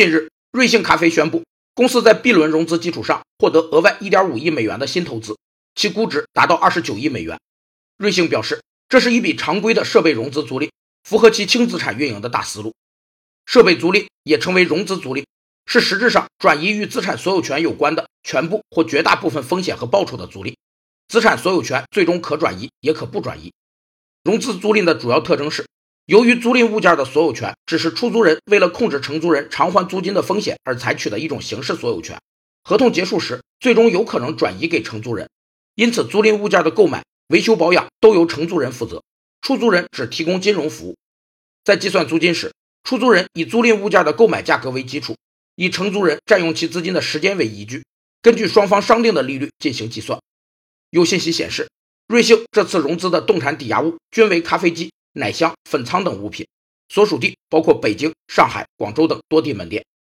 近日，瑞幸咖啡宣布，公司在 B 轮融资基础上获得额外1.5亿美元的新投资，其估值达到29亿美元。瑞幸表示，这是一笔常规的设备融资租赁，符合其轻资产运营的大思路。设备租赁也称为融资租赁，是实质上转移与资产所有权有关的全部或绝大部分风险和报酬的租赁。资产所有权最终可转移，也可不转移。融资租赁的主要特征是，由于租赁物件的所有权只是出租人为了控制承租人偿还租金的风险而采取的一种形式所有权，合同结束时最终有可能转移给承租人。因此，租赁物件的购买、维修、保养都由承租人负责，出租人只提供金融服务。在计算租金时，出租人以租赁物件的购买价格为基础，以承租人占用其资金的时间为依据，根据双方商定的利率进行计算。有信息显示，瑞幸这次融资的动产抵押物均为咖啡机、奶香、粉仓等物品，所属地包括北京、上海、广州等多地门店。